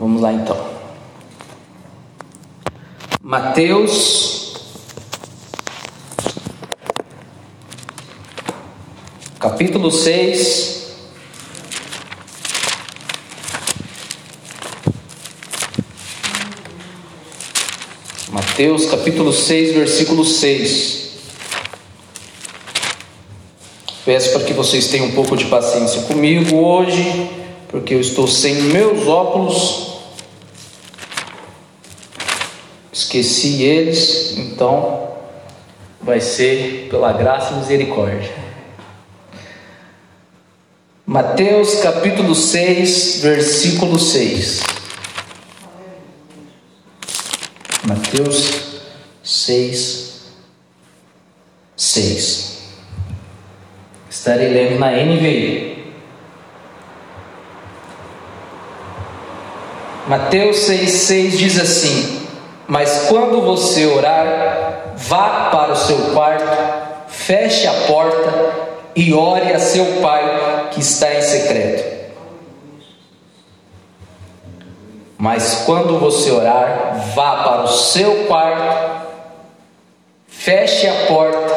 Vamos lá então. Mateus. Capítulo 6 Mateus capítulo 6, versículo 6 Peço para que vocês tenham um pouco de paciência comigo hoje, porque eu estou sem meus óculos esqueci eles, então vai ser pela graça e misericórdia. Mateus capítulo 6, versículo 6. Mateus 6, 6. Estarei lendo na NVI. Mateus 6, 6 diz assim: mas quando você orar, vá para o seu quarto, feche a porta e ore a seu pai que está em secreto. Mas quando você orar, vá para o seu quarto, feche a porta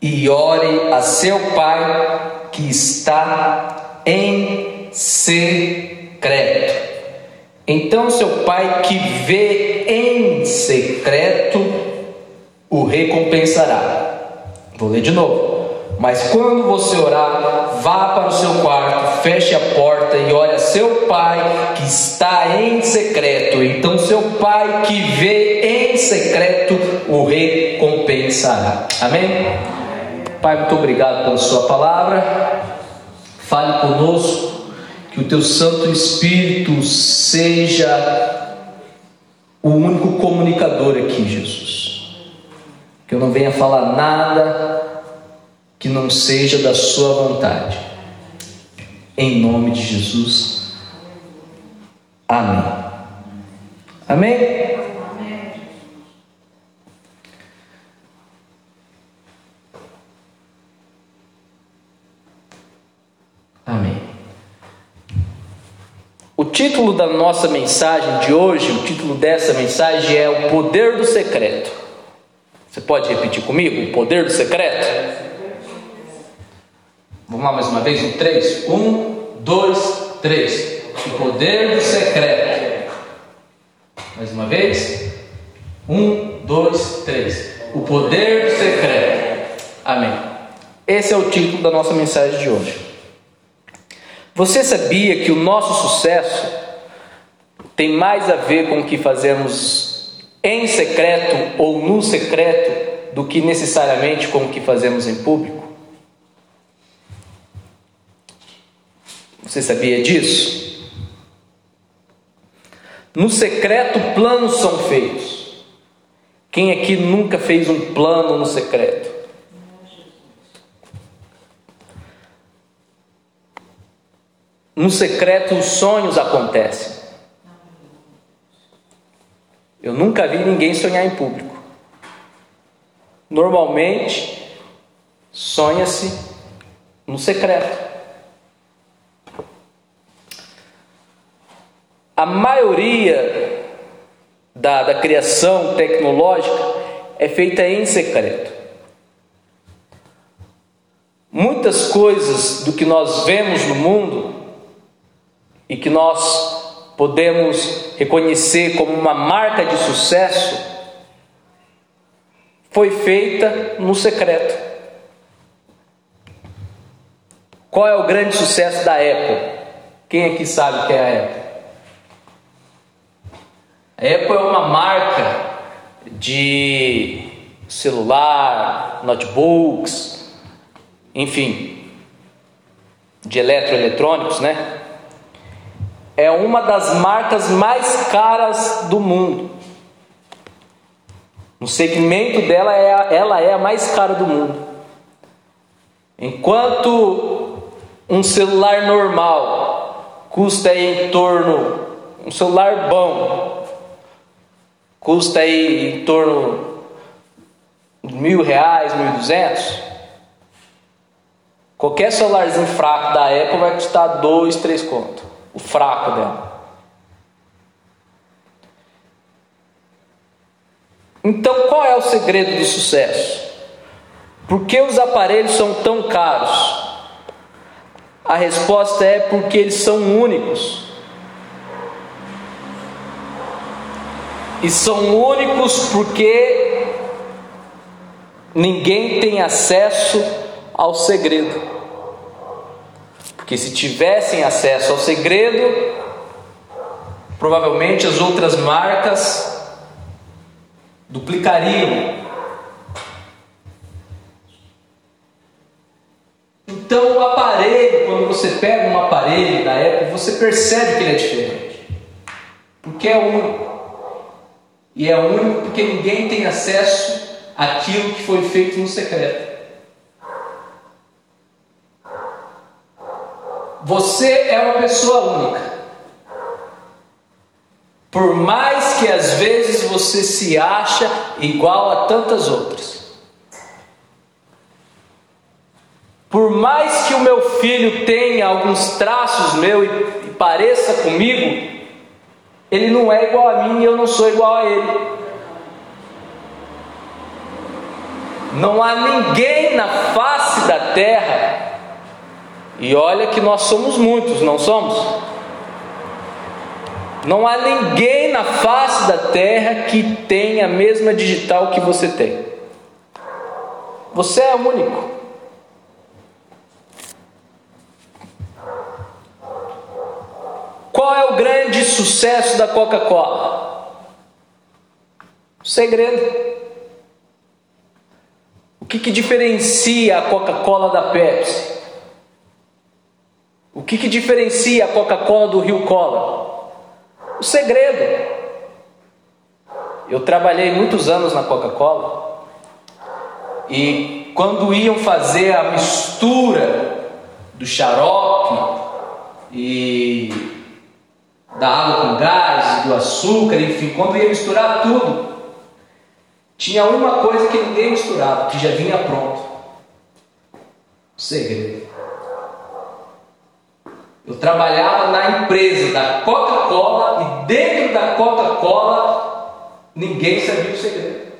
e ore a seu pai que está em secreto. Então seu pai que vê em secreto o recompensará. Vou ler de novo. Mas quando você orar, vá para o seu quarto, feche a porta e ore a seu pai que está em secreto. Então seu pai que vê em secreto o recompensará. Amém? Pai, muito obrigado pela sua palavra. Fale conosco que o teu Santo Espírito seja o único comunicador aqui, Jesus. Que eu não venha falar nada que não seja da Sua vontade. Em nome de Jesus. Amém. Amém? O título da nossa mensagem de hoje, o título dessa mensagem é O Poder do Secreto. Você pode repetir comigo? O Poder do Secreto? Vamos lá mais uma vez? Um, três. Um, dois, três. O Poder do Secreto. Mais uma vez. Um, dois, três. O Poder do Secreto. Amém. Esse é o título da nossa mensagem de hoje. Você sabia que o nosso sucesso tem mais a ver com o que fazemos em secreto ou no secreto do que necessariamente com o que fazemos em público? Você sabia disso? No secreto, planos são feitos. Quem aqui nunca fez um plano no secreto? No secreto, os sonhos acontecem. Eu nunca vi ninguém sonhar em público. Normalmente, sonha-se no secreto. A maioria da, da criação tecnológica é feita em secreto. Muitas coisas do que nós vemos no mundo e que nós podemos reconhecer como uma marca de sucesso, foi feita no secreto. Qual é o grande sucesso da Apple? Quem aqui sabe o que é a Apple? A Apple é uma marca de celular, notebooks, enfim, de eletroeletrônicos, né? É uma das marcas mais caras do mundo. No segmento dela, é a, ela é a mais cara do mundo. Enquanto um celular normal custa em torno, um celular bom, custa aí em torno de mil reais, mil duzentos, qualquer celularzinho fraco da Apple vai custar dois, três contos o fraco dela. Então, qual é o segredo do sucesso? Por que os aparelhos são tão caros? A resposta é porque eles são únicos. E são únicos porque ninguém tem acesso ao segredo. Porque se tivessem acesso ao segredo, provavelmente as outras marcas duplicariam. Então, o aparelho, quando você pega um aparelho da Apple, você percebe que ele é diferente, porque é único. E é único porque ninguém tem acesso àquilo que foi feito no secreto. Você é uma pessoa única. Por mais que às vezes você se acha igual a tantas outras. Por mais que o meu filho tenha alguns traços meu e, e pareça comigo, ele não é igual a mim e eu não sou igual a ele. Não há ninguém na face da terra, e olha que nós somos muitos, não somos? Não há ninguém na face da terra que tenha a mesma digital que você tem. Você é único. Qual é o grande sucesso da Coca-Cola? Segredo. O que, que diferencia a Coca-Cola da Pepsi? O que, que diferencia a Coca-Cola do Rio Cola? O segredo. Eu trabalhei muitos anos na Coca-Cola e quando iam fazer a mistura do xarope e da água com gás, do açúcar, enfim, quando ia misturar tudo, tinha uma coisa que ninguém misturava, que já vinha pronto. O segredo. Eu trabalhava na empresa da Coca-Cola e dentro da Coca-Cola ninguém sabia o segredo.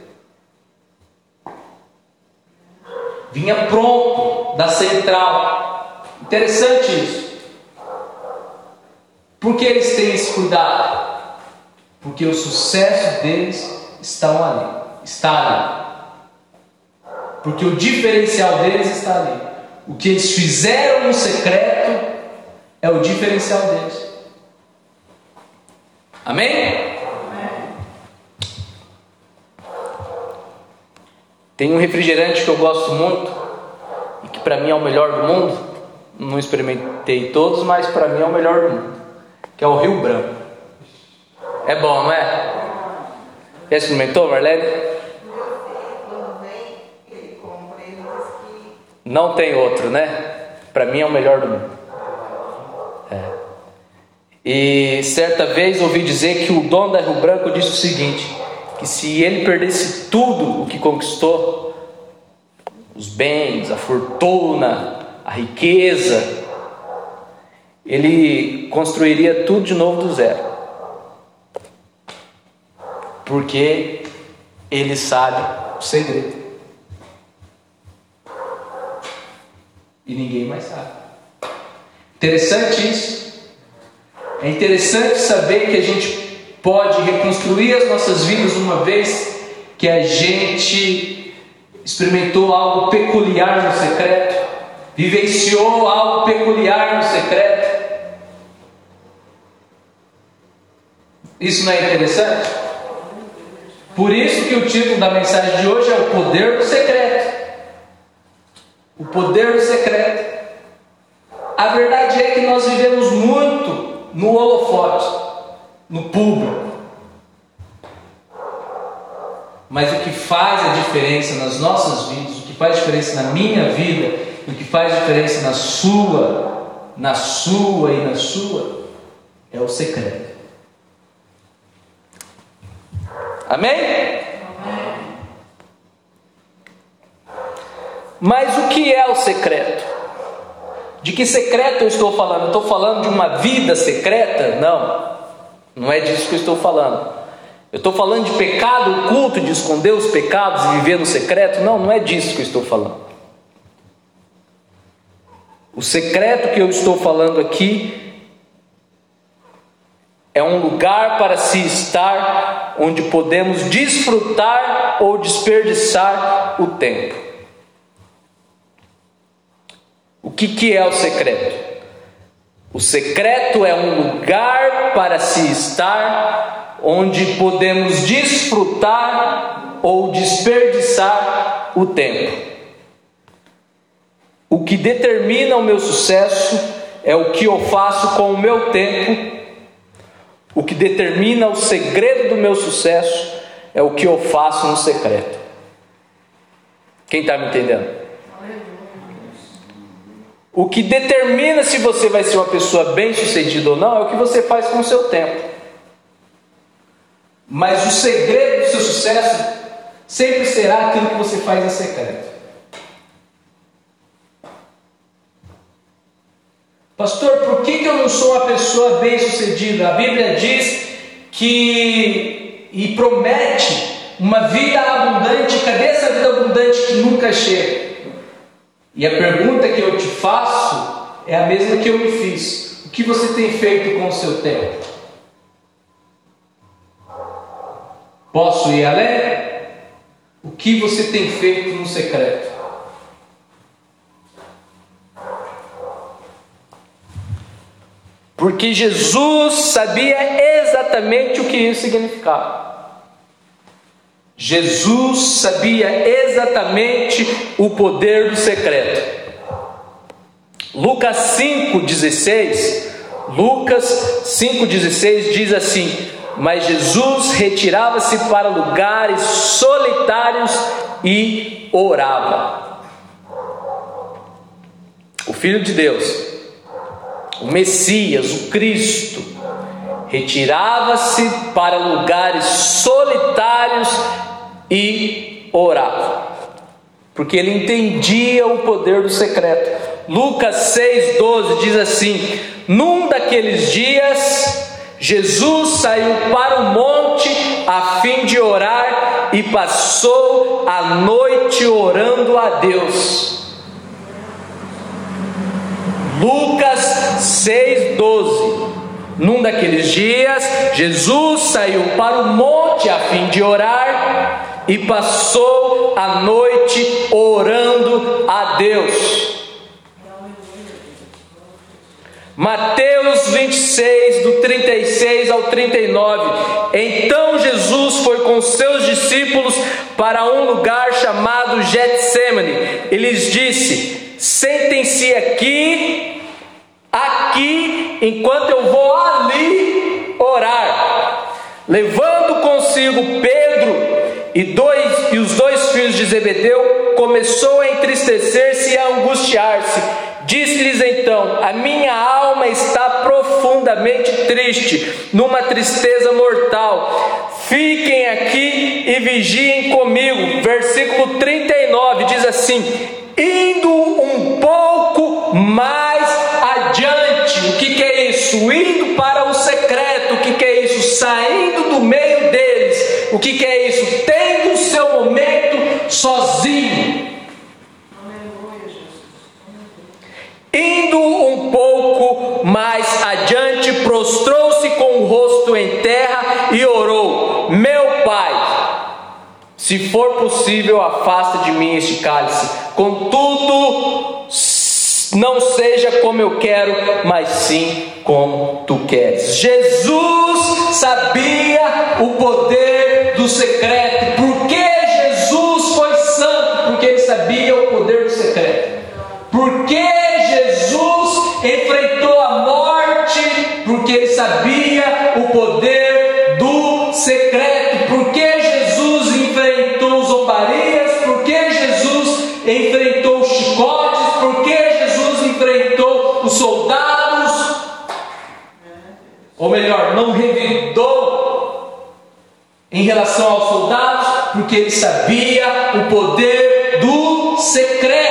Vinha pronto da central. Interessante isso. Por que eles têm esse cuidado? Porque o sucesso deles está ali, está ali. Porque o diferencial deles está ali. O que eles fizeram no secreto é o diferencial deles. Amém? Tem um refrigerante que eu gosto muito e que para mim é o melhor do mundo. Não experimentei todos, mas para mim é o melhor do mundo que é o Rio Branco. É bom, não é? Já experimentou, Marlene? Não tem outro, né? Para mim é o melhor do mundo. É. E certa vez ouvi dizer que o dono da Rio Branco disse o seguinte: que se ele perdesse tudo o que conquistou, os bens, a fortuna, a riqueza, ele construiria tudo de novo do zero. Porque ele sabe o segredo. E ninguém mais sabe. Interessante isso. É interessante saber que a gente pode reconstruir as nossas vidas uma vez que a gente experimentou algo peculiar no secreto, vivenciou algo peculiar no secreto. Isso não é interessante? Por isso que o título da mensagem de hoje é o poder do secreto. O poder do secreto. A verdade é que nós vivemos muito no holofote, no público. Mas o que faz a diferença nas nossas vidas, o que faz diferença na minha vida, o que faz diferença na sua, na sua e na sua, é o secreto. Amém? Mas o que é o secreto? De que secreto eu estou falando? estou falando de uma vida secreta? Não, não é disso que eu estou falando. Eu estou falando de pecado oculto, de esconder os pecados e viver no secreto? Não, não é disso que eu estou falando. O secreto que eu estou falando aqui é um lugar para se estar onde podemos desfrutar ou desperdiçar o tempo. O que, que é o secreto? O secreto é um lugar para se estar onde podemos desfrutar ou desperdiçar o tempo. O que determina o meu sucesso é o que eu faço com o meu tempo. O que determina o segredo do meu sucesso é o que eu faço no secreto. Quem está me entendendo? O que determina se você vai ser uma pessoa bem-sucedida ou não é o que você faz com o seu tempo. Mas o segredo do seu sucesso sempre será aquilo que você faz em secreto. Pastor, por que, eu não sou uma pessoa bem-sucedida? A Bíblia diz que e promete uma vida abundante. Cadê essa vida abundante que nunca chega? E a pergunta que eu te faço é a mesma que eu me fiz: o que você tem feito com o seu tempo? Posso ir além? O que você tem feito no secreto? Porque Jesus sabia exatamente o que isso significava. Jesus sabia exatamente o poder do secreto. Lucas 5,16, Lucas 5,16 diz assim: Mas Jesus retirava-se para lugares solitários e orava. O Filho de Deus o Messias, o Cristo, retirava-se para lugares solitários e orava, porque ele entendia o poder do secreto. Lucas 6,12 diz assim: Num daqueles dias, Jesus saiu para o monte a fim de orar e passou a noite orando a Deus. Lucas 6,12. Num daqueles dias, Jesus saiu para o monte a fim de orar e passou a noite orando a Deus. Mateus 26, do 36 ao 39. Então Jesus foi com seus discípulos para um lugar chamado Getsemane. E lhes disse: Sentem-se aqui, aqui, enquanto eu vou ali orar. Levando consigo Pedro e, dois, e os dois filhos de Zebedeu, começou a entristecer-se e a angustiar-se. Disse-lhes então: A minha alma está profundamente triste, numa tristeza mortal. Fiquem aqui e vigiem comigo. Versículo 39 diz assim: indo um pouco mais isso? Indo para o secreto. O que, que é isso? Saindo do meio deles. O que, que é isso? Tendo o seu momento sozinho. Indo um pouco mais adiante, prostrou-se com o rosto em terra e orou: Meu se for possível, afasta de mim este cálice. Contudo, não seja como eu quero, mas sim como tu queres. Jesus sabia o poder do secreto. Por que Jesus foi santo? Porque ele sabia o poder do secreto. Por que Jesus enfrentou a morte? Porque ele sabia o poder do secreto. Em relação aos soldados, porque ele sabia o poder do secreto.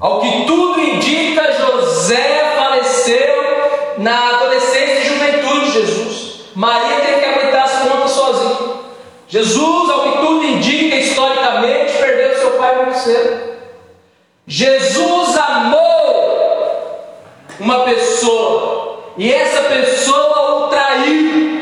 Ao que tudo indica, José faleceu na adolescência e juventude de Jesus. Maria teve que aguentar as contas sozinha. Jesus, ao que tudo indica, historicamente, perdeu seu pai muito cedo. Jesus amou uma pessoa e essa pessoa o traiu,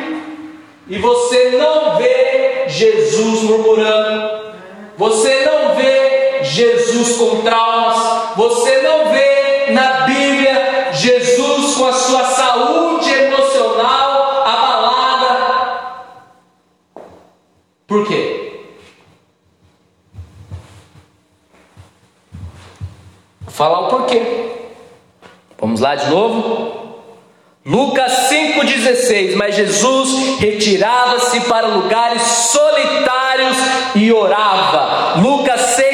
e você não vê Jesus murmurando, você não vê Jesus com traumas, você não vê na Bíblia Jesus com a sua saúde emocional abalada. Por quê? Vou falar o porquê. Vamos lá de novo? Lucas 5,16: Mas Jesus retirava-se para lugares solitários e orava. Lucas 6,12: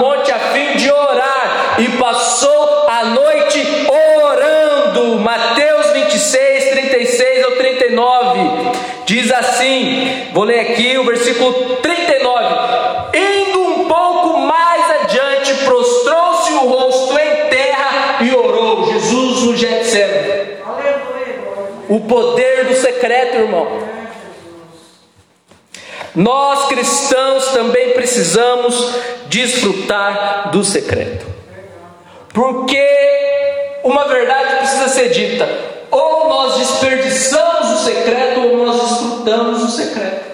monte a fim de orar e passou a noite orando. Mateus 26, 36 ao 39 diz assim: Vou ler aqui o versículo 39. Indo um pouco mais adiante, prostrou-se o rosto em terra e orou. Jesus no Getsemane. O poder do secreto, irmão. Nós cristãos também precisamos desfrutar do secreto. Porque uma verdade precisa ser dita: ou nós desperdiçamos o secreto, ou nós desfrutamos o secreto.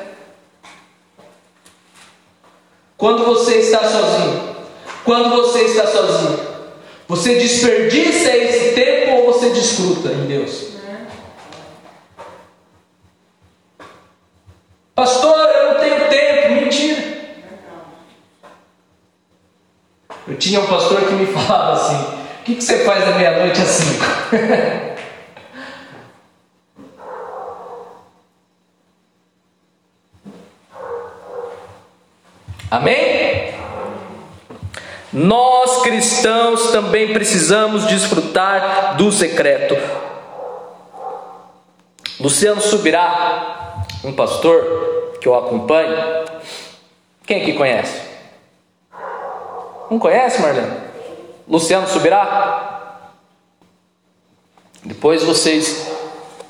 Quando você está sozinho, quando você está sozinho, você desperdiça esse tempo ou você desfruta em Deus? Pastor, eu não tenho tempo. Mentira. Eu tinha um pastor que me falava assim: O que, que você faz da meia-noite às cinco? Amém? Nós cristãos também precisamos desfrutar do secreto. Luciano Subirá, um pastor que eu acompanho. Quem aqui conhece? Não conhece, Marlene? Luciano Subirá? Depois vocês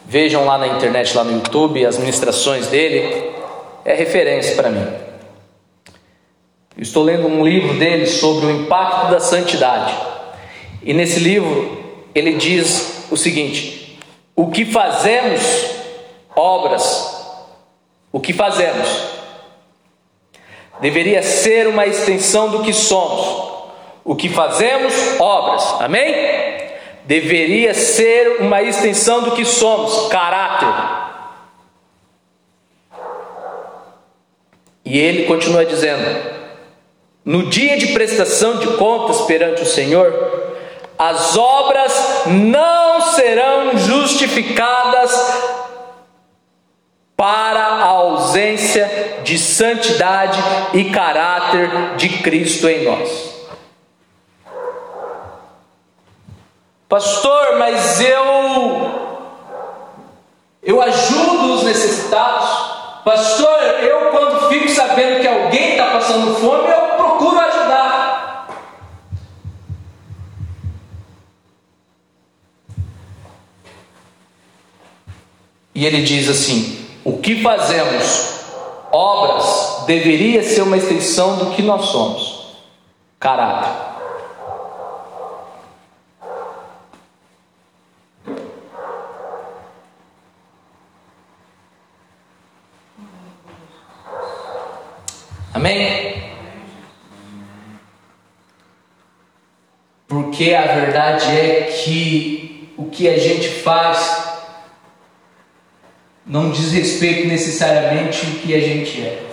vejam lá na internet, lá no YouTube, as ministrações dele. É referência para mim. Eu estou lendo um livro dele sobre o impacto da santidade. E nesse livro ele diz o seguinte: o que fazemos, obras, o que fazemos, deveria ser uma extensão do que somos. O que fazemos, obras, amém? Deveria ser uma extensão do que somos, caráter. E ele continua dizendo: no dia de prestação de contas perante o Senhor, as obras não serão justificadas para a ausência de santidade e caráter de Cristo em nós. Pastor, mas eu eu ajudo os necessitados. Pastor, eu quando fico sabendo que alguém está passando fome, eu procuro ajudar. E ele diz assim: o que fazemos? Obras deveria ser uma extensão do que nós somos. Caráter. Amém? Porque a verdade é que o que a gente faz não diz respeito necessariamente o que a gente é.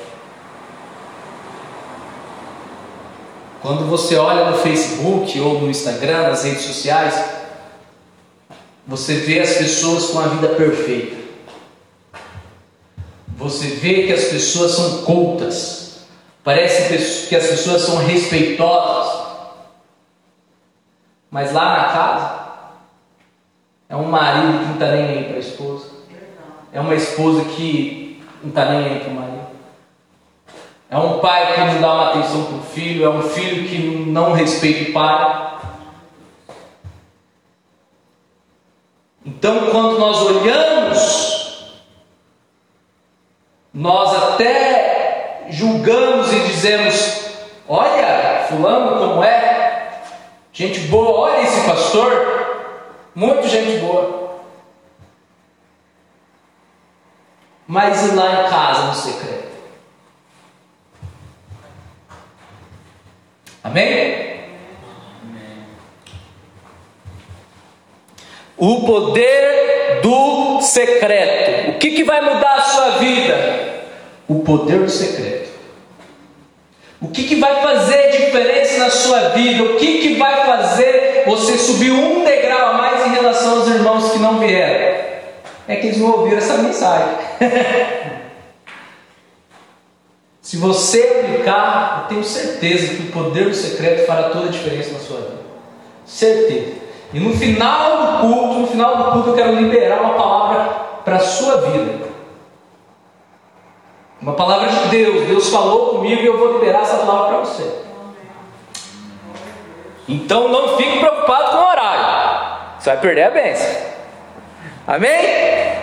Quando você olha no Facebook ou no Instagram, nas redes sociais, você vê as pessoas com a vida perfeita. Você vê que as pessoas são cultas. Parece que as pessoas são respeitosas, mas lá na casa é um marido que não está nem aí para a esposa, é uma esposa que não está nem aí para o marido, é um pai que não dá uma atenção para o filho, é um filho que não respeita o pai. Então, quando nós olhamos, nós até julgamos e dizemos: Olha, Fulano como é, gente boa, olha esse pastor, muito gente boa. Mas e lá em casa no secreto? Amém? O poder do secreto. O que, que vai mudar a sua vida? O poder do secreto. O que, que vai fazer diferença na sua vida? O que, que vai fazer você subir um degrau a mais em relação aos irmãos que não vieram? É que eles não ouviram essa mensagem. Se você aplicar, eu tenho certeza que o poder do secreto fará toda a diferença na sua vida. Certeza. E no final do culto, no final do culto, eu quero liberar uma palavra para a sua vida. Uma palavra de Deus. Deus falou comigo e eu vou liberar essa palavra para você. Então não fique preocupado com o horário. Você vai perder a bênção. Amém?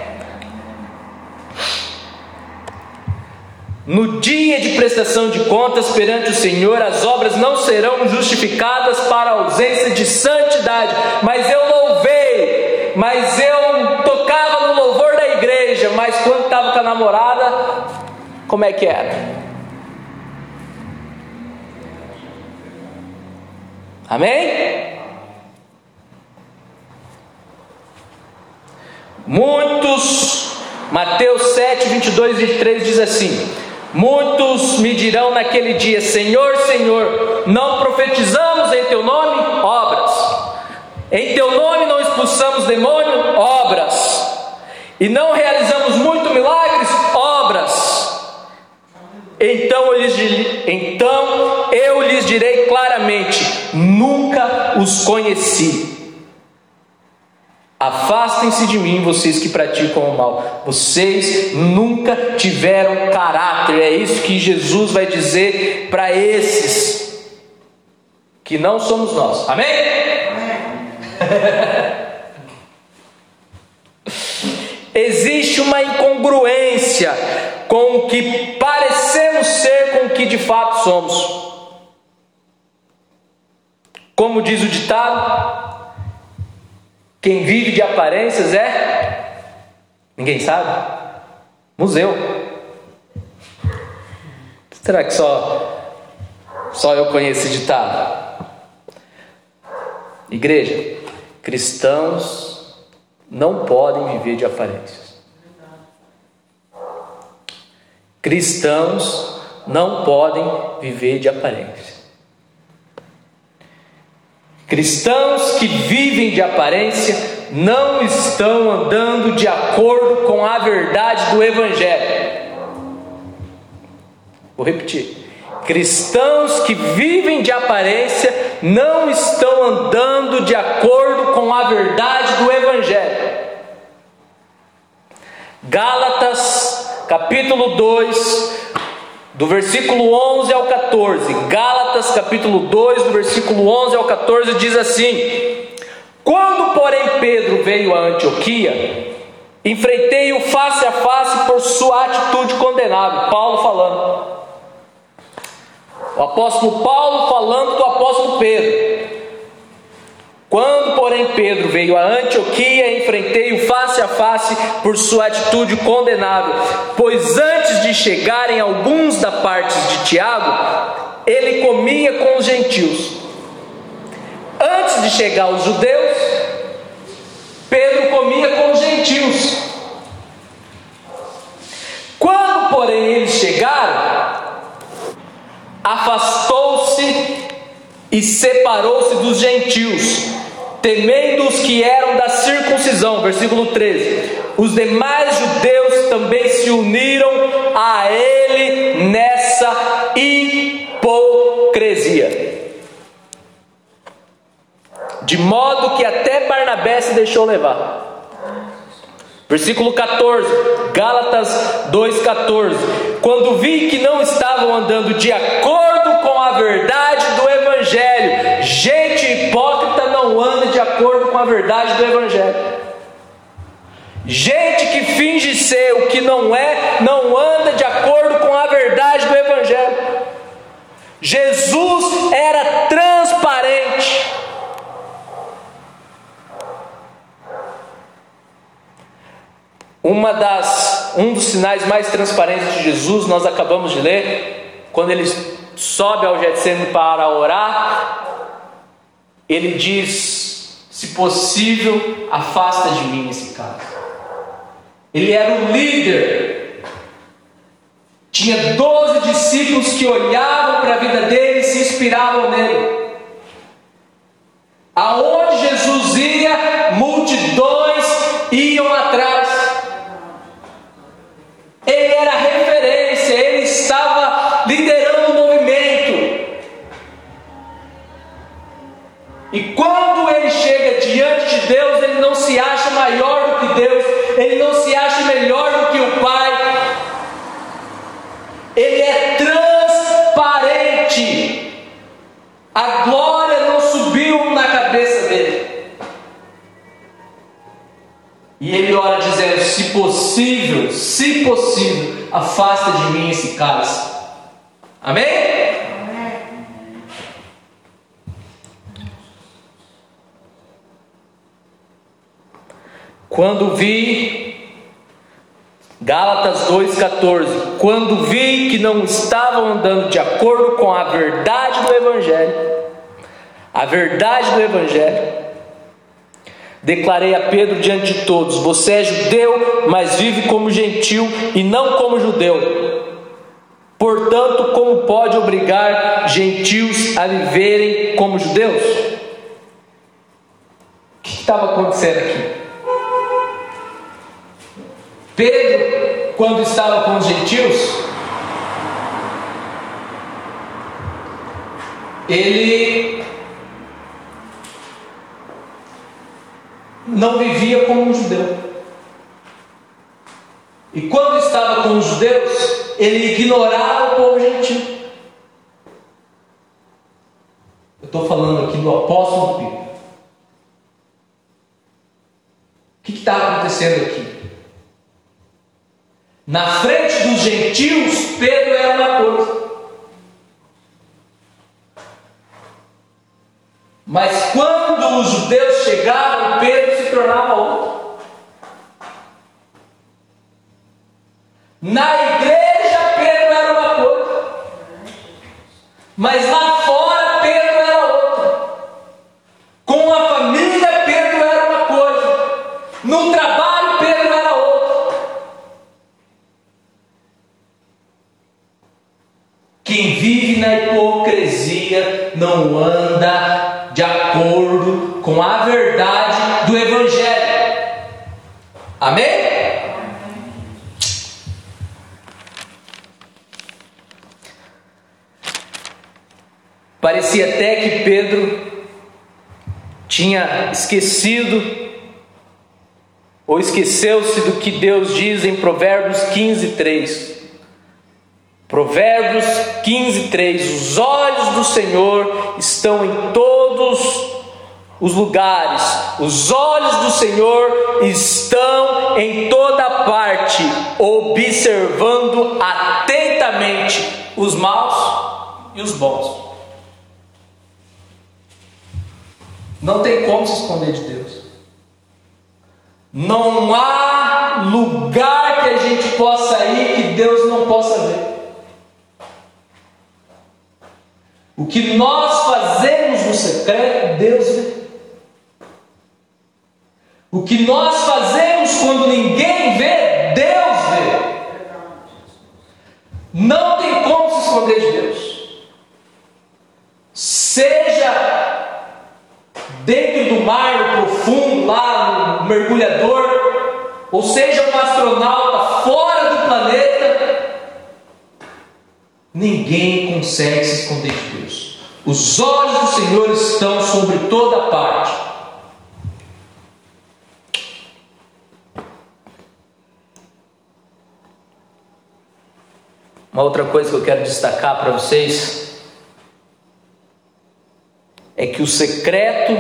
No dia de prestação de contas perante o Senhor, as obras não serão justificadas para ausência de santidade. Mas eu louvei, mas eu tocava no louvor da igreja, mas quando estava com a namorada, como é que era? Amém? Muitos, Mateus 7, 22 e 23 diz assim: Muitos me dirão naquele dia: Senhor, Senhor, não profetizamos em teu nome obras, em teu nome não expulsamos demônio obras, e não realizamos muito milagres obras. Então eu, lhes, então eu lhes direi claramente: nunca os conheci. Afastem-se de mim, vocês que praticam o mal. Vocês nunca tiveram caráter. É isso que Jesus vai dizer para esses que não somos nós. Amém? Existe uma incongruência com o que parecemos ser com o que de fato somos. Como diz o ditado, quem vive de aparências é. Ninguém sabe? Museu. Será que só, só eu conheço esse ditado? Igreja, cristãos não podem viver de aparências. Cristãos não podem viver de aparência. Cristãos que vivem de aparência não estão andando de acordo com a verdade do Evangelho. Vou repetir. Cristãos que vivem de aparência não estão andando de acordo com a verdade do Evangelho. Gálatas capítulo 2, do versículo 11 ao 14. Gálatas, capítulo 2, do versículo 11 ao 14, diz assim: Quando, porém, Pedro veio a Antioquia, Enfrentei-o face a face por sua atitude condenável. Paulo falando. O apóstolo Paulo falando do apóstolo Pedro. Quando, porém, Pedro veio a Antioquia, enfrentei-o face a face por sua atitude condenável, pois antes de chegarem alguns da parte de Tiago, ele comia com os gentios. Antes de chegar os judeus, Pedro comia com os gentios. Quando, porém, eles chegaram, afastou-se e separou-se dos gentios temendo os que eram da circuncisão, versículo 13. Os demais judeus também se uniram a ele nessa hipocrisia. De modo que até Barnabé se deixou levar. Versículo 14, Gálatas 2,14: Quando vi que não estavam andando de acordo com a verdade do Evangelho, gente hipócrita a verdade do Evangelho. Gente que finge ser o que não é, não anda de acordo com a verdade do Evangelho. Jesus era transparente. Uma das, um dos sinais mais transparentes de Jesus, nós acabamos de ler, quando ele sobe ao Getsemane para orar, ele diz: se possível, afasta de mim esse caso. Ele era o líder. Tinha doze discípulos que olhavam para a vida dele e se inspiravam nele. Aonde Jesus ia, multidões iam atrás. Ele era referência, ele estava liderando o movimento. E quando ele chega diante de Deus, ele não se acha que Deus, ele não se acha melhor do que o Pai. Ele é transparente. A glória não subiu na cabeça dele. E ele ora dizendo: Se possível, se possível, afasta de mim esse cálice. Amém? Quando vi, Gálatas 2,14: Quando vi que não estavam andando de acordo com a verdade do Evangelho, a verdade do Evangelho, declarei a Pedro diante de todos: Você é judeu, mas vive como gentil e não como judeu. Portanto, como pode obrigar gentios a viverem como judeus? O que estava acontecendo aqui? Pedro, quando estava com os gentios, ele não vivia como um judeu. E quando estava com os judeus, ele ignorava o povo gentil. Eu estou falando aqui do apóstolo Pedro. O que está acontecendo aqui? Na frente dos gentios, Pedro era uma coisa. Mas quando os judeus chegavam, Pedro se tornava outra. Na igreja, Pedro era uma coisa. Mas lá esquecido ou esqueceu-se do que Deus diz em Provérbios 15, 3. Provérbios 15, 3: Os olhos do Senhor estão em todos os lugares, os olhos do Senhor estão em toda parte, observando atentamente os maus e os bons. Não tem como se esconder de Deus. Não há lugar que a gente possa ir que Deus não possa ver. O que nós fazemos no secreto, Deus vê. O que nós fazemos quando ninguém vê, Deus vê. Não tem como se esconder de Deus. Seja mergulhador, ou seja um astronauta fora do planeta, ninguém consegue se esconder de Deus. Os olhos do Senhor estão sobre toda parte. Uma outra coisa que eu quero destacar para vocês é que o secreto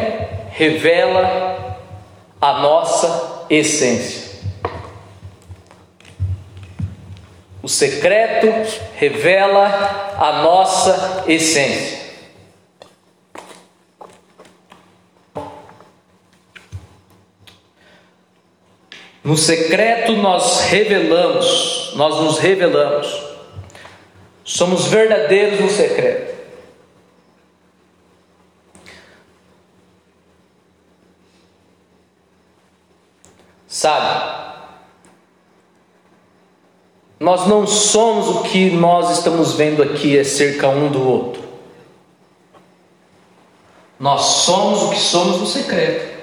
revela a nossa essência. O secreto revela a nossa essência. No secreto nós revelamos, nós nos revelamos. Somos verdadeiros no secreto. Sabe? Nós não somos o que nós estamos vendo aqui acerca um do outro. Nós somos o que somos no secreto.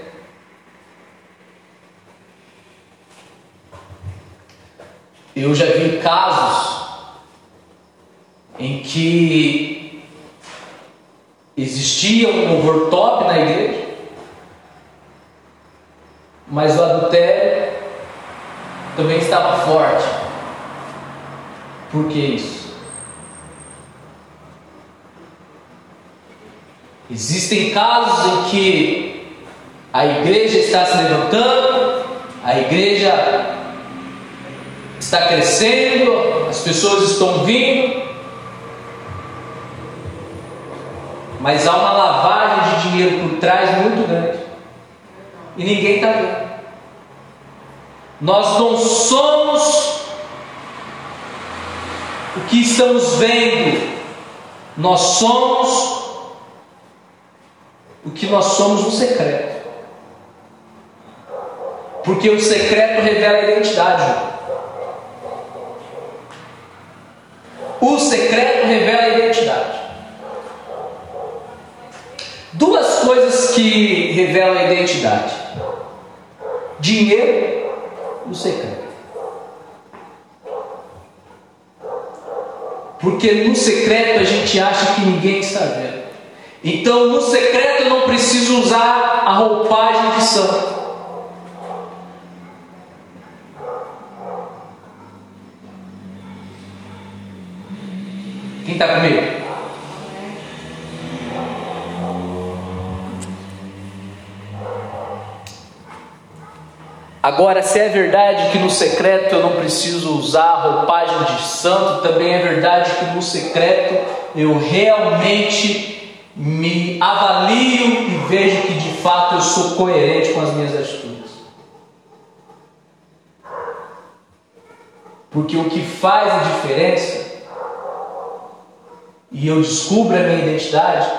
Eu já vi casos em que existia um louvor top na igreja, mas o adultério também estava forte. Por que isso? Existem casos em que a igreja está se levantando, a igreja está crescendo, as pessoas estão vindo, mas há uma lavagem de dinheiro por trás muito grande e ninguém está vendo. Nós não somos o que estamos vendo, nós somos o que nós somos no secreto. Porque o secreto revela a identidade. O secreto revela a identidade. Duas coisas que revelam a identidade: dinheiro e o secreto. Porque no secreto a gente acha que ninguém está vendo. Então no secreto eu não preciso usar a roupagem de santo. Quem está comigo? Agora, se é verdade que no secreto eu não preciso usar a roupagem de santo, também é verdade que no secreto eu realmente me avalio e vejo que de fato eu sou coerente com as minhas atitudes. Porque o que faz a diferença, e eu descubro a minha identidade,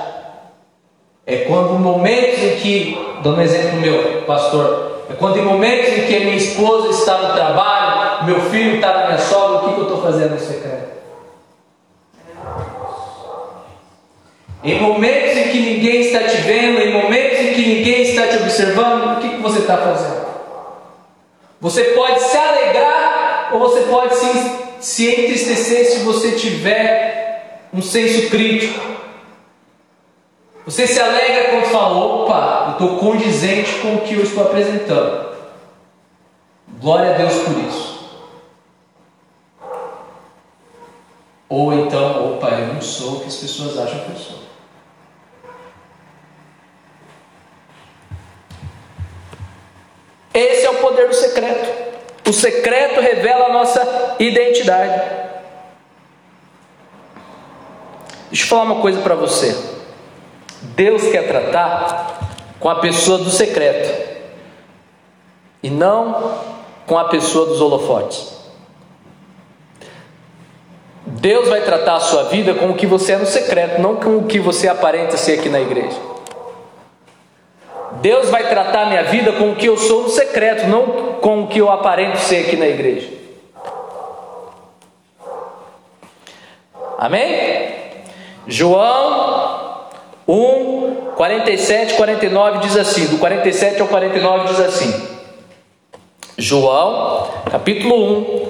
é quando momentos em que, dando um exemplo meu, pastor, é quando em momentos em que minha esposa está no trabalho, meu filho está na minha sogra, o que, que eu estou fazendo no secreto? Em momentos em que ninguém está te vendo, em momentos em que ninguém está te observando, o que, que você está fazendo? Você pode se alegrar ou você pode se, se entristecer se você tiver um senso crítico. Você se alegra quando fala, opa, eu estou condizente com o que eu estou apresentando. Glória a Deus por isso. Ou então, opa, eu não sou o que as pessoas acham que eu sou. Esse é o poder do secreto. O secreto revela a nossa identidade. Deixa eu falar uma coisa para você. Deus quer tratar com a pessoa do secreto e não com a pessoa dos holofotes. Deus vai tratar a sua vida com o que você é no secreto, não com o que você aparenta ser aqui na igreja. Deus vai tratar a minha vida com o que eu sou no secreto, não com o que eu aparento ser aqui na igreja. Amém? João 1, 47, 49 diz assim: do 47 ao 49 diz assim. João, capítulo 1,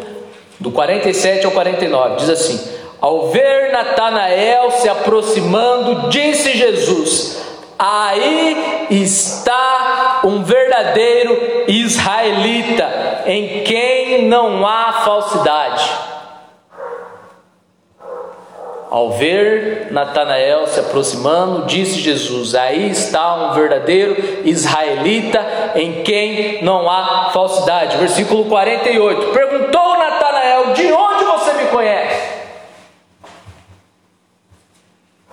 do 47 ao 49, diz assim: Ao ver Natanael se aproximando, disse Jesus: Aí está um verdadeiro israelita, em quem não há falsidade. Ao ver Natanael se aproximando, disse Jesus: Aí está um verdadeiro israelita em quem não há falsidade. Versículo 48. Perguntou Natanael: De onde você me conhece?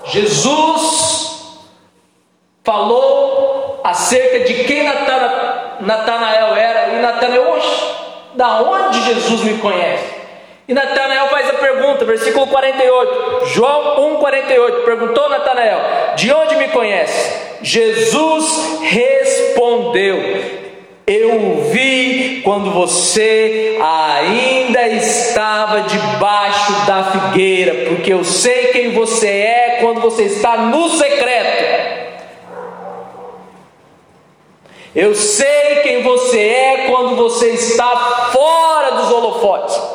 Jesus falou acerca de quem Natanael era, e Natanael, oxe, da onde Jesus me conhece? E Natanael faz a pergunta, versículo 48, João 1,48, perguntou Natanael: De onde me conhece? Jesus respondeu: Eu vi quando você ainda estava debaixo da figueira, porque eu sei quem você é quando você está no secreto. Eu sei quem você é quando você está fora dos holofotes.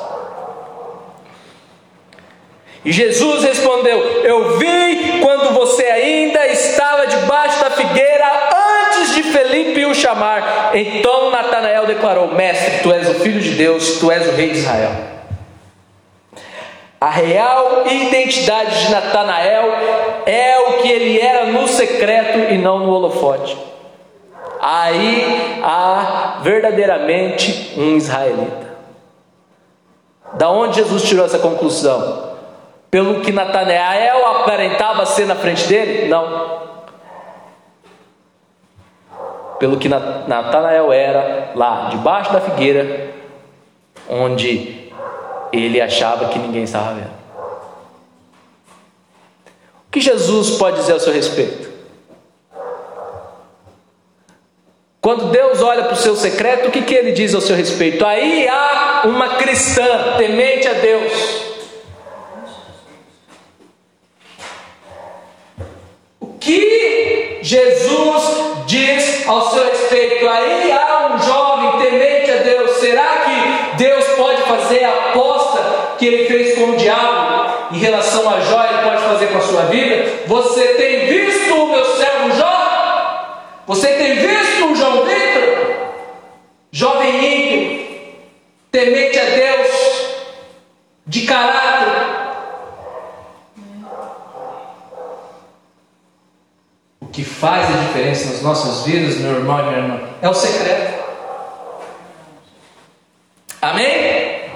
E Jesus respondeu: Eu vi quando você ainda estava debaixo da figueira antes de Felipe o chamar. Então Natanael declarou: Mestre, tu és o filho de Deus, tu és o rei de Israel. A real identidade de Natanael é o que ele era no secreto e não no holofote. Aí há verdadeiramente um israelita. Da onde Jesus tirou essa conclusão? Pelo que Natanael aparentava ser na frente dele? Não. Pelo que Natanael era lá, debaixo da figueira, onde ele achava que ninguém estava vendo. O que Jesus pode dizer ao seu respeito? Quando Deus olha para o seu secreto, o que, que ele diz ao seu respeito? Aí há uma cristã temente a Deus que Jesus diz ao seu respeito. Aí há um jovem temente a Deus. Será que Deus pode fazer a aposta que ele fez com o diabo em relação à joia? Ele pode fazer com a sua vida? Você tem visto o meu servo Jó? Você tem visto o João Vitor? Jovem ímpio, temente a Deus, de caráter que faz a nas nossas vidas, meu irmão e minha irmã, é o secreto. Amém?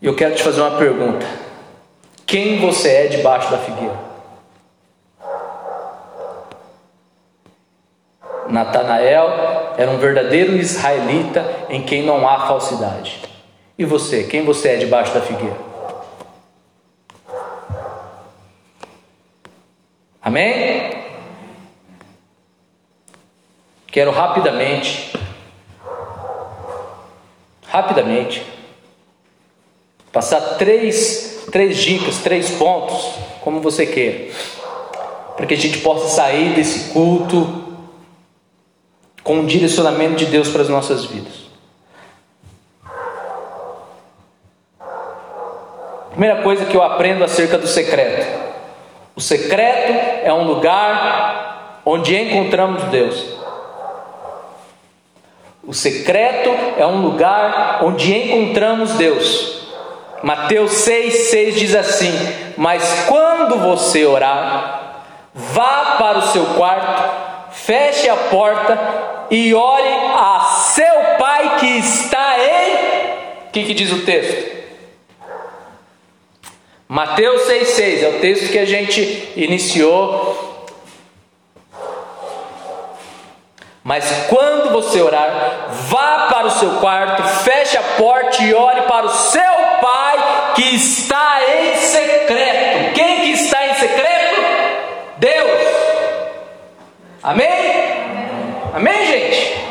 Eu quero te fazer uma pergunta: quem você é debaixo da figueira? Natanael era um verdadeiro israelita em quem não há falsidade. E você, quem você é debaixo da figueira? Amém? Quero rapidamente, rapidamente, passar três, três dicas, três pontos, como você quer, para que a gente possa sair desse culto com um direcionamento de Deus para as nossas vidas. Primeira coisa que eu aprendo acerca do secreto o secreto é um lugar onde encontramos Deus. O secreto é um lugar onde encontramos Deus. Mateus 6,6 diz assim: Mas quando você orar, vá para o seu quarto, feche a porta e ore a seu Pai que está em. O que, que diz o texto? Mateus 6,6 é o texto que a gente iniciou. Mas quando você orar, vá para o seu quarto, feche a porta e ore para o seu Pai que está em secreto. Quem que está em secreto? Deus. Amém? Amém, Amém gente?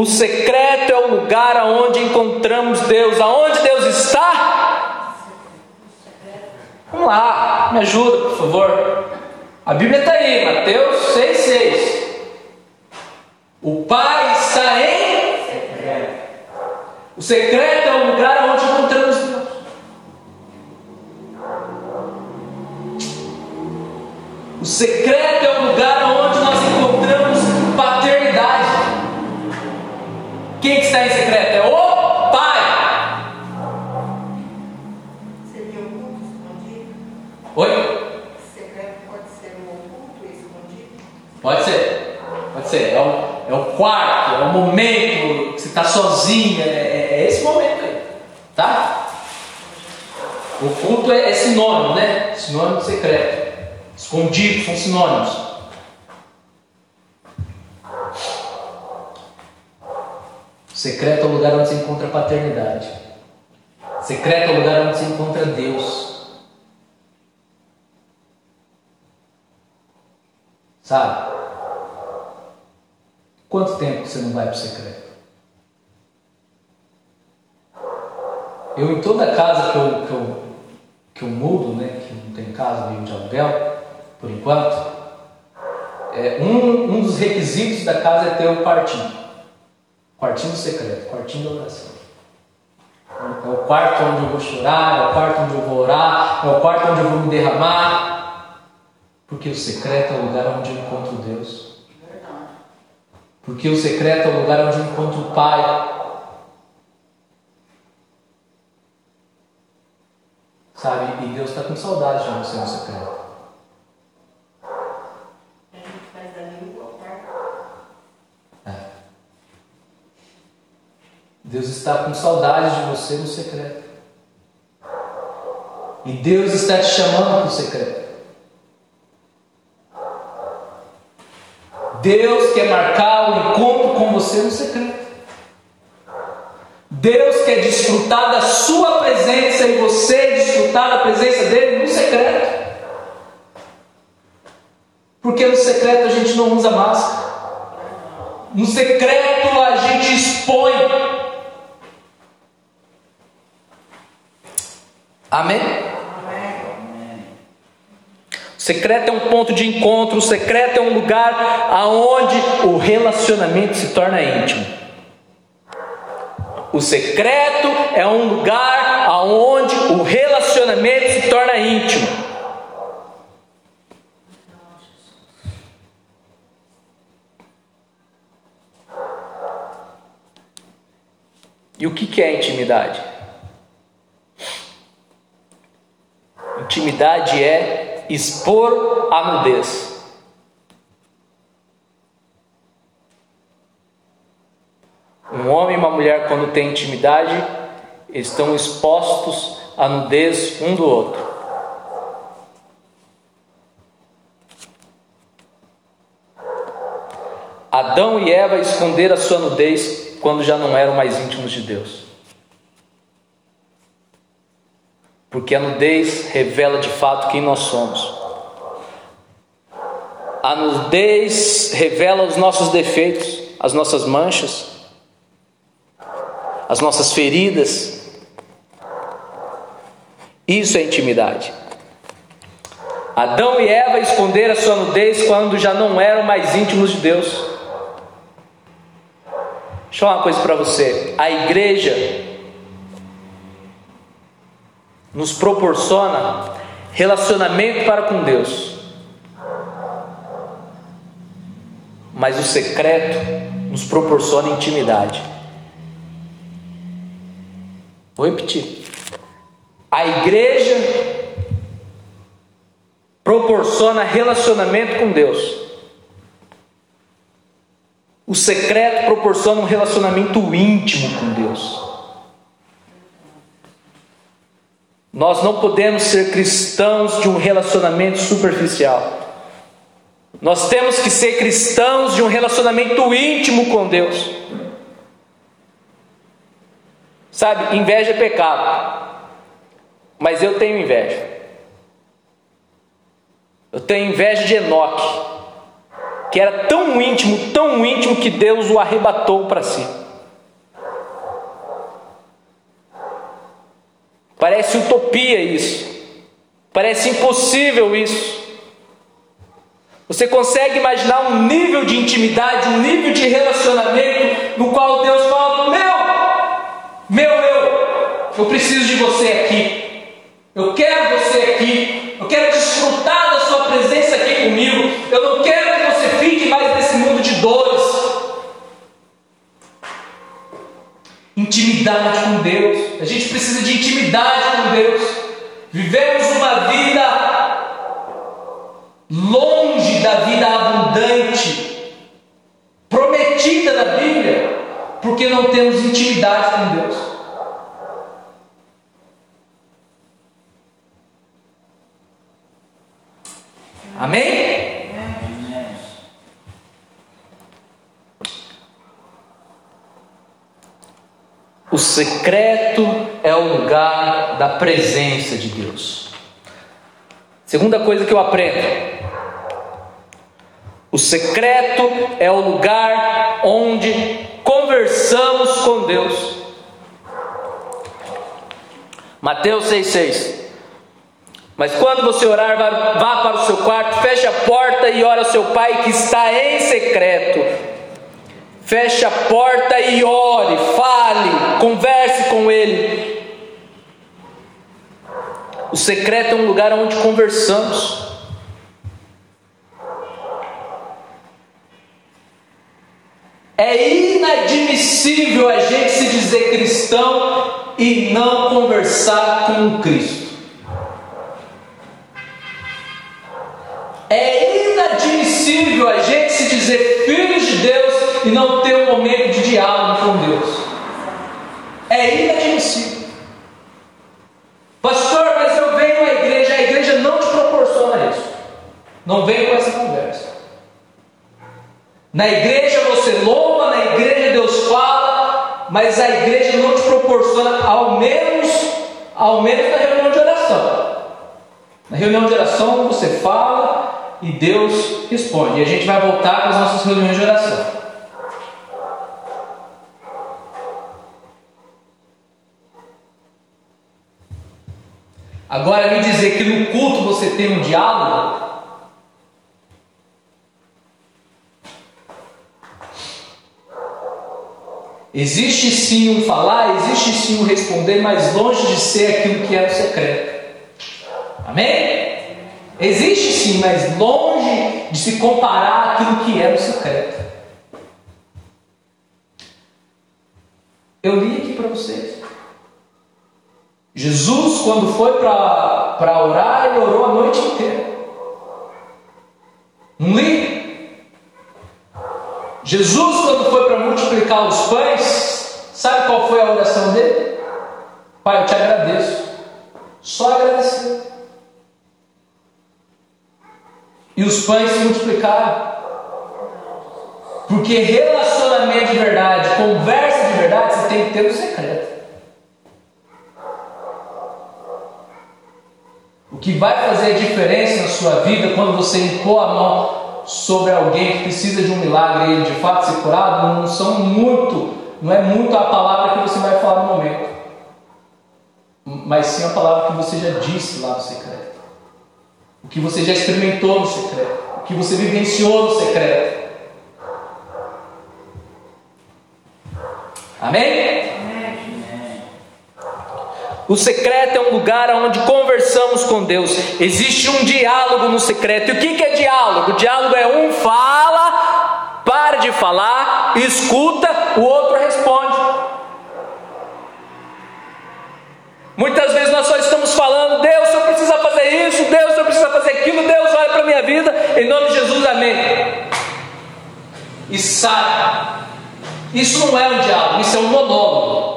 O secreto é o lugar aonde encontramos Deus. Aonde Deus está? Vamos lá, me ajuda, por favor. A Bíblia está aí, Mateus 6,6. O Pai está em secreto. O secreto é o lugar onde encontramos Deus. O secreto é o lugar onde Quem que está em secreto? É o Pai. Seria oculto, escondido? Oi? Secreto pode ser um oculto escondido? Pode ser. Pode ser. É o, é o quarto, é o momento que você está sozinho. É, é, é esse momento aí. Tá? O culto é, é sinônimo, né? Sinônimo de secreto. Escondido são sinônimos. Secreto é o lugar onde se encontra a paternidade. Secreto é o lugar onde se encontra Deus. Sabe? Quanto tempo você não vai para o secreto? Eu, em toda casa que eu, que eu, que eu mudo, né, que não tem casa, vivo de aluguel, por enquanto, é, um, um dos requisitos da casa é ter um quartinho. Quartinho secreto, quartinho de oração. É o quarto onde eu vou chorar, é o quarto onde eu vou orar, é o quarto onde eu vou me derramar. Porque o secreto é o lugar onde eu encontro Deus. Porque o secreto é o lugar onde eu encontro o Pai. Sabe? E Deus está com saudade de você no secreto. A gente faz da língua o quarto. É. Deus está com saudade de você no secreto. E Deus está te chamando para o secreto. Deus quer marcar o encontro com você no secreto. Deus quer desfrutar da sua presença e você desfrutar da presença dele no secreto. Porque no secreto a gente não usa máscara. No secreto a gente expõe. Amém? O secreto é um ponto de encontro, o secreto é um lugar aonde o relacionamento se torna íntimo. O secreto é um lugar aonde o relacionamento se torna íntimo. E o que é intimidade? Intimidade é expor a nudez. Um homem e uma mulher, quando têm intimidade, estão expostos à nudez um do outro. Adão e Eva esconderam a sua nudez quando já não eram mais íntimos de Deus. Porque a nudez revela de fato quem nós somos. A nudez revela os nossos defeitos, as nossas manchas, as nossas feridas. Isso é intimidade. Adão e Eva esconderam a sua nudez quando já não eram mais íntimos de Deus. Deixa eu falar uma coisa para você. A igreja nos proporciona relacionamento para com Deus. Mas o secreto nos proporciona intimidade. Vou repetir. A igreja proporciona relacionamento com Deus. O secreto proporciona um relacionamento íntimo com Deus. Nós não podemos ser cristãos de um relacionamento superficial. Nós temos que ser cristãos de um relacionamento íntimo com Deus. Sabe, inveja é pecado. Mas eu tenho inveja. Eu tenho inveja de Enoque que era tão íntimo, tão íntimo que Deus o arrebatou para si. Parece utopia isso. Parece impossível isso. Você consegue imaginar um nível de intimidade, um nível de relacionamento no qual Deus fala: Meu, meu, meu, eu preciso de você aqui. Eu quero você aqui. Eu quero desfrutar da sua presença aqui comigo. Eu não quero fique mais nesse mundo de dores. Intimidade com Deus. A gente precisa de intimidade com Deus. Vivemos uma vida longe da vida abundante, prometida na Bíblia, porque não temos intimidade com Deus. Amém? O secreto é o lugar da presença de Deus. Segunda coisa que eu aprendo: o secreto é o lugar onde conversamos com Deus. Mateus 6,6 Mas quando você orar, vá para o seu quarto, feche a porta e ore ao seu pai que está em secreto Feche a porta e ore, fale, converse com Ele. O secreto é um lugar onde conversamos. É inadmissível a gente se dizer cristão e não conversar com Cristo. É inadmissível a gente se dizer filhos de Deus e não ter um momento de diálogo com Deus. É inadmissível. Pastor, mas eu venho à igreja, a igreja não te proporciona isso. Não vem com essa conversa. Na igreja você louva, na igreja Deus fala, mas a igreja não te proporciona, ao menos, ao menos na reunião de oração. Na reunião de oração você fala e Deus responde. E a gente vai voltar para as nossas reuniões de oração. Agora, me dizer que no culto você tem um diálogo, Existe sim um falar, existe sim um responder, mas longe de ser aquilo que é o secreto. Amém? Existe sim, mas longe de se comparar aquilo que é o secreto. Eu li aqui para vocês. Jesus, quando foi para orar, ele orou a noite inteira. Não li? Jesus, quando foi para multiplicar os pães, sabe qual foi a oração dele? Pai, eu te agradeço. Só agradecer. E os pães se multiplicaram. Porque relacionamento de verdade, conversa de verdade, você tem que ter um secreto. O que vai fazer a diferença na sua vida quando você impor a mão sobre alguém que precisa de um milagre e ele de fato ser curado, não são muito, não é muito a palavra que você vai falar no momento, mas sim a palavra que você já disse lá no secreto, o que você já experimentou no secreto, o que você vivenciou no secreto. Amém? O secreto é um lugar onde conversamos com Deus. Existe um diálogo no secreto. E o que é diálogo? diálogo é um fala, para de falar, escuta, o outro responde. Muitas vezes nós só estamos falando, Deus, eu preciso fazer isso, Deus, eu preciso fazer aquilo, Deus, olha Em nome de Jesus, amém. E sai. Isso não é um diálogo, isso é um monólogo.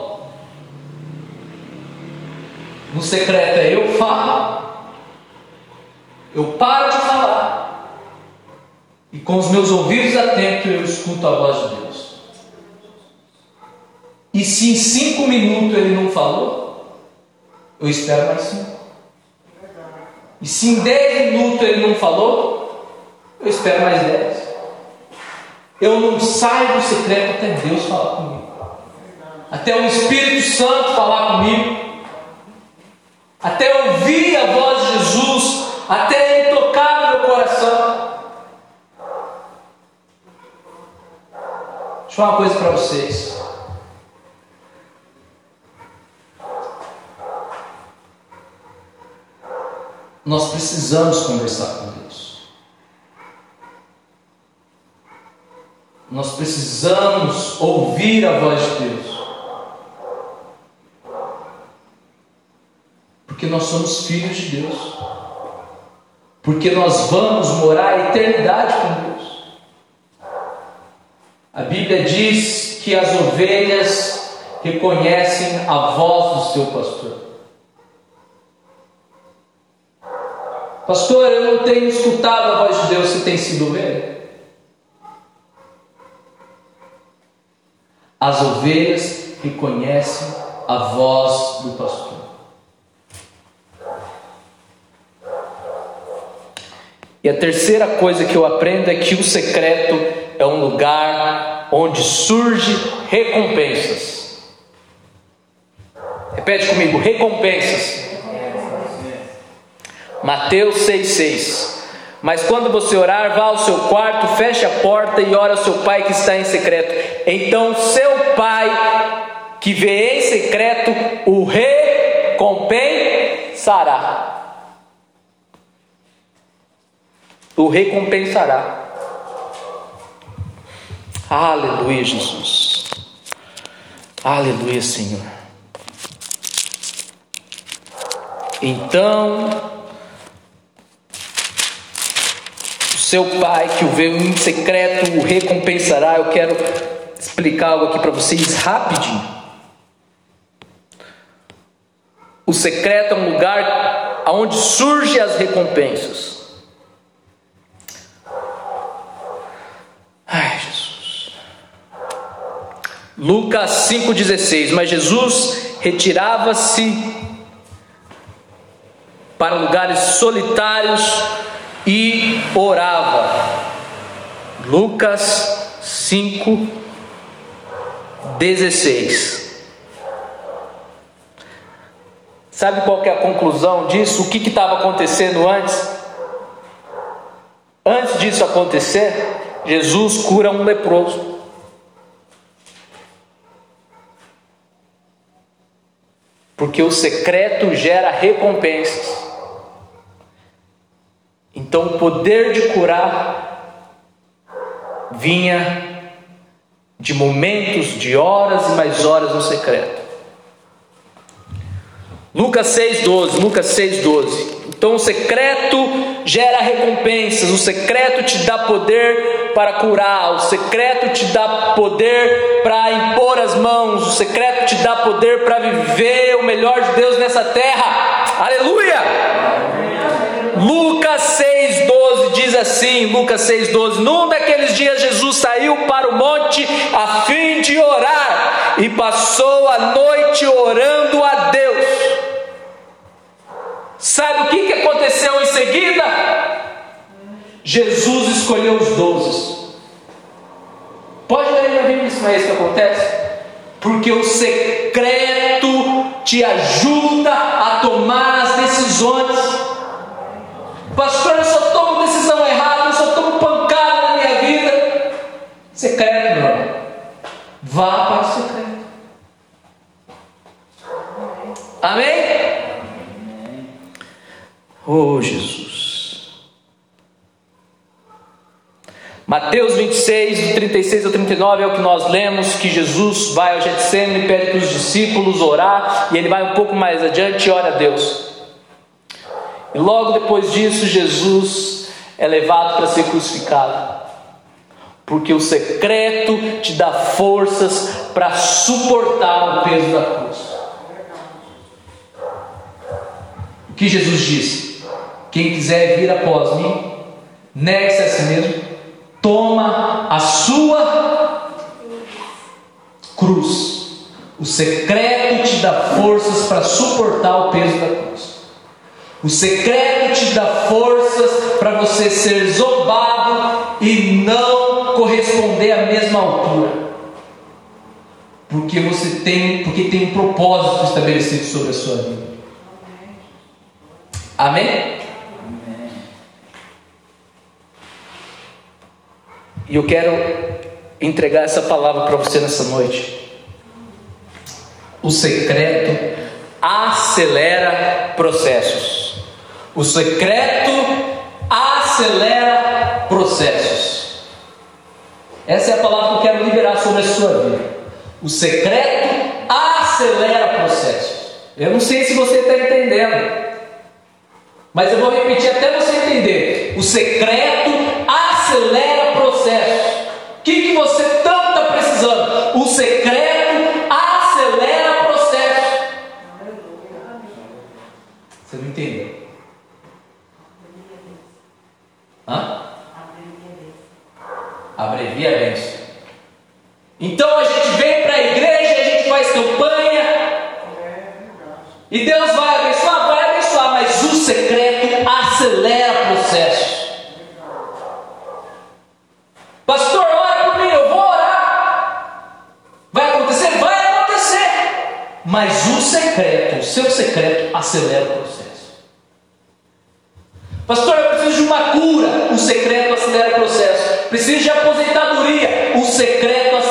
No secreto é eu falo, eu paro de falar, e com os meus ouvidos atentos eu escuto a voz de Deus. E se em cinco minutos ele não falou, eu espero mais cinco. E se em dez minutos ele não falou, eu espero mais dez. Eu não saio do secreto até Deus falar comigo. Até o Espírito Santo falar comigo. Até ouvir a voz de Jesus. Até Ele tocar no meu coração. Deixa eu falar uma coisa para vocês. Nós precisamos conversar com Deus. Nós precisamos ouvir a voz de Deus. Porque nós somos filhos de Deus. Porque nós vamos morar a eternidade com Deus. A Bíblia diz que as ovelhas reconhecem a voz do seu pastor. Pastor, eu não tenho escutado a voz de Deus, você tem sido ovelha? As ovelhas reconhecem a voz do pastor. E a terceira coisa que eu aprendo é que o secreto é um lugar onde surge recompensas. Repete comigo, recompensas. Mateus 6,6. Mas quando você orar, vá ao seu quarto, feche a porta e ore ao seu pai que está em secreto. Então seu pai que vê em secreto o recompensará. O recompensará. Aleluia, Jesus. Aleluia, Senhor. Então, Seu pai que o vê em secreto o recompensará. Eu quero explicar algo aqui para vocês rapidinho. O secreto é um lugar onde surgem as recompensas. Ai, Jesus. Lucas 5,16. Mas Jesus retirava-se para lugares solitários e orava. Lucas 5, 16. Sabe qual é a conclusão disso? O que estava acontecendo antes? Antes disso acontecer, Jesus cura um leproso. Porque o secreto gera recompensas. Então, o poder de curar vinha de momentos, de horas e mais horas no secreto. Lucas 6,12, Lucas 6,12. Então o secreto gera recompensas, o secreto te dá poder para curar, o secreto te dá poder para impor as mãos, o secreto te dá poder para viver o melhor de Deus nessa terra. Aleluia! Lucas 6,12 diz assim: Lucas 6,12: Num daqueles dias Jesus saiu para o monte a fim de orar e passou a noite orando a Deus. Sabe o que, aconteceu em seguida? Jesus escolheu os doze. Pode ler na Bíblia isso não é isso que acontece? Porque o secreto te ajuda a tomar as decisões. Pastor, eu só tomo decisão errada, eu só tomo pancada na minha vida. Secreto, meu irmão. Vá para o secreto. Amém? Oh, Jesus. Mateus 26, 36 ao 39 é o que nós lemos, que Jesus vai ao Getsemane, pede para os discípulos orar, e ele vai um pouco mais adiante e ora a Deus. E logo depois disso, Jesus é levado para ser crucificado. Porque o secreto te dá forças para suportar o peso da cruz. O que Jesus disse? Quem quiser vir após mim, negue-se a si mesmo, toma a sua cruz. O secreto te dá forças para suportar o peso da cruz. O secreto te dá forças para você ser zombado e não corresponder à mesma altura. Porque você tem, porque tem um propósito estabelecido sobre a sua vida. Amém? E eu quero entregar essa palavra para você nessa noite. O secreto acelera processos. O secreto acelera processos. Essa é a palavra que eu quero liberar sobre a sua vida. O secreto acelera processos. Eu não sei se você está entendendo, mas eu vou repetir até você entender. O secreto acelera processos. O que, que você tanto está precisando? O secreto Você não entendeu? Hã? Abrevia a bênção. Então a gente vem para a igreja, a gente faz campanha. E Deus vai seu secreto acelera o processo. Pastor, eu preciso de uma cura. O secreto acelera o processo. Preciso de aposentadoria. O secreto acelera